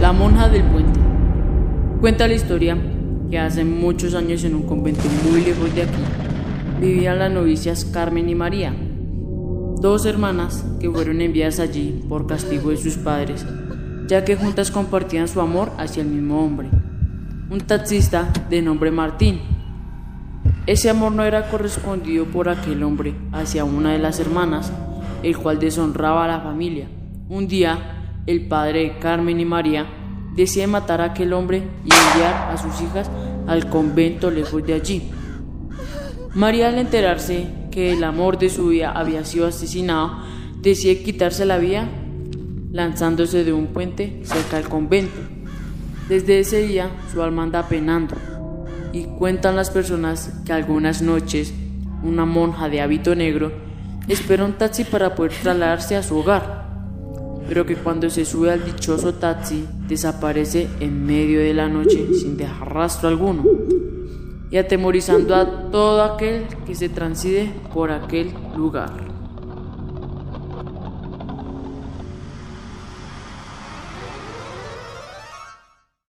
La monja del puente. Cuenta la historia que hace muchos años en un convento muy lejos de aquí vivían las novicias Carmen y María, dos hermanas que fueron enviadas allí por castigo de sus padres, ya que juntas compartían su amor hacia el mismo hombre, un taxista de nombre Martín. Ese amor no era correspondido por aquel hombre hacia una de las hermanas, el cual deshonraba a la familia. Un día, el padre de Carmen y María decide matar a aquel hombre y enviar a sus hijas al convento lejos de allí. María al enterarse que el amor de su vida había sido asesinado, decide quitarse la vida lanzándose de un puente cerca del convento. Desde ese día su alma anda penando y cuentan las personas que algunas noches una monja de hábito negro espera un taxi para poder trasladarse a su hogar, pero que cuando se sube al dichoso taxi desaparece en medio de la noche sin dejar rastro alguno y atemorizando a todo aquel que se transide por aquel lugar.